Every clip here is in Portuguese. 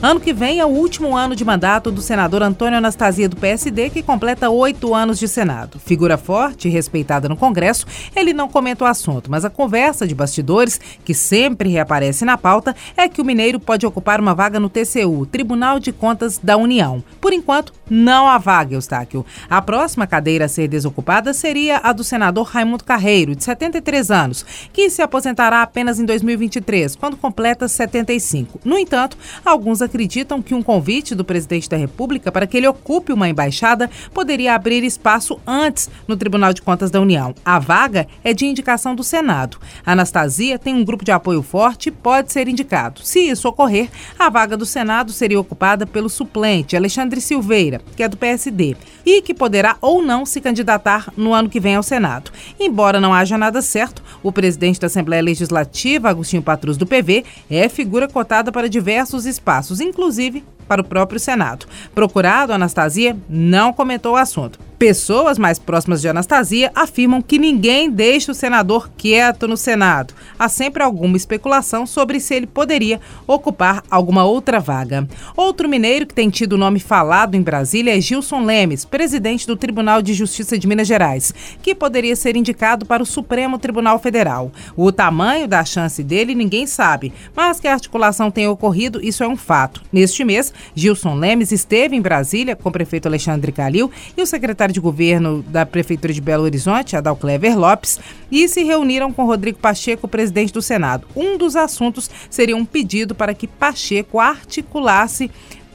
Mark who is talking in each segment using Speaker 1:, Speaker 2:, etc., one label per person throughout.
Speaker 1: Ano que vem é o último ano de mandato do senador Antônio Anastasia do PSD, que completa oito anos de Senado. Figura forte e respeitada no Congresso, ele não comenta o assunto, mas a conversa de bastidores, que sempre reaparece na pauta, é que o mineiro pode ocupar uma vaga no TCU, Tribunal de Contas da União. Por enquanto, não há vaga, Eustáquio. A próxima cadeira a ser desocupada seria a do senador Raimundo Carreiro, de 73 anos, que se aposentará apenas em 2023, quando completa 75. No entanto, alguns acreditam que um convite do presidente da República para que ele ocupe uma embaixada poderia abrir espaço antes no Tribunal de Contas da União. A vaga é de indicação do Senado. Anastasia tem um grupo de apoio forte e pode ser indicado. Se isso ocorrer, a vaga do Senado seria ocupada pelo suplente Alexandre Silveira, que é do PSD, e que poderá ou não se candidatar no ano que vem ao Senado. Embora não haja nada certo, o presidente da Assembleia Legislativa, Agostinho Patrus do PV, é figura cotada para diversos espaços inclusive para o próprio Senado. Procurado, Anastasia não comentou o assunto. Pessoas mais próximas de Anastasia afirmam que ninguém deixa o senador quieto no Senado. Há sempre alguma especulação sobre se ele poderia ocupar alguma outra vaga. Outro mineiro que tem tido o nome falado em Brasília é Gilson Lemes, presidente do Tribunal de Justiça de Minas Gerais, que poderia ser indicado para o Supremo Tribunal Federal. O tamanho da chance dele ninguém sabe, mas que a articulação tenha ocorrido, isso é um fato. Neste mês, Gilson Lemes esteve em Brasília com o prefeito Alexandre Calil e o secretário secretário de governo da Prefeitura de Belo Horizonte, Adal Clever Lopes, e se reuniram com Rodrigo Pacheco, presidente do Senado. Um dos assuntos seria um pedido para que Pacheco articulasse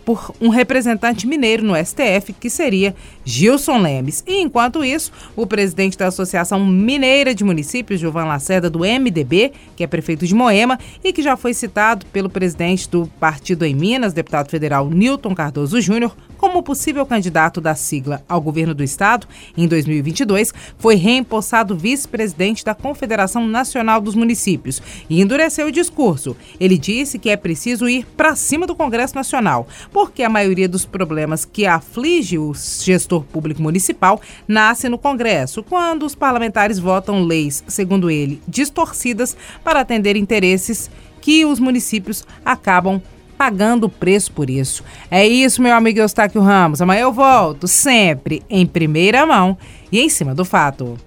Speaker 1: por um representante mineiro no STF, que seria Gilson Lemes. E enquanto isso, o presidente da Associação Mineira de Municípios, Gilvan Lacerda, do MDB, que é prefeito de Moema e que já foi citado pelo presidente do partido em Minas, deputado federal Newton Cardoso Júnior, como possível candidato da sigla ao governo do estado em 2022, foi reempossado vice-presidente da Confederação Nacional dos Municípios e endureceu o discurso. Ele disse que é preciso ir para cima do Congresso Nacional, porque a maioria dos problemas que aflige o gestor público municipal nasce no Congresso, quando os parlamentares votam leis, segundo ele, distorcidas para atender interesses que os municípios acabam pagando o preço por isso. É isso, meu amigo Eustáquio Ramos. Amanhã eu volto, sempre em primeira mão e em cima do fato.